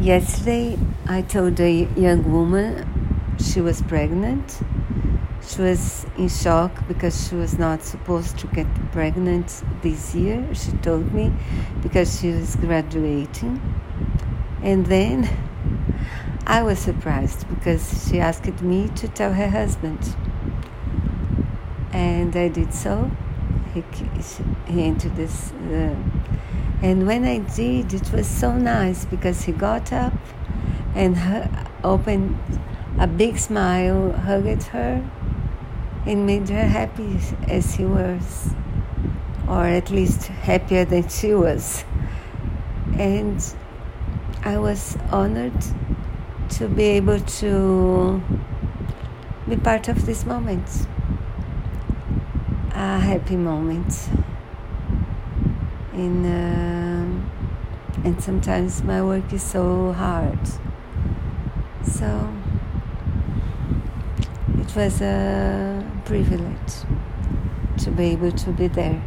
Yesterday, I told a young woman she was pregnant. She was in shock because she was not supposed to get pregnant this year, she told me, because she was graduating. And then I was surprised because she asked me to tell her husband. And I did so. He, he entered this. Uh, and when I did, it was so nice because he got up and opened a big smile, hugged her, and made her happy as he was, or at least happier than she was. And I was honored to be able to be part of this moment, a happy moment in uh, and sometimes my work is so hard. So it was a privilege to be able to be there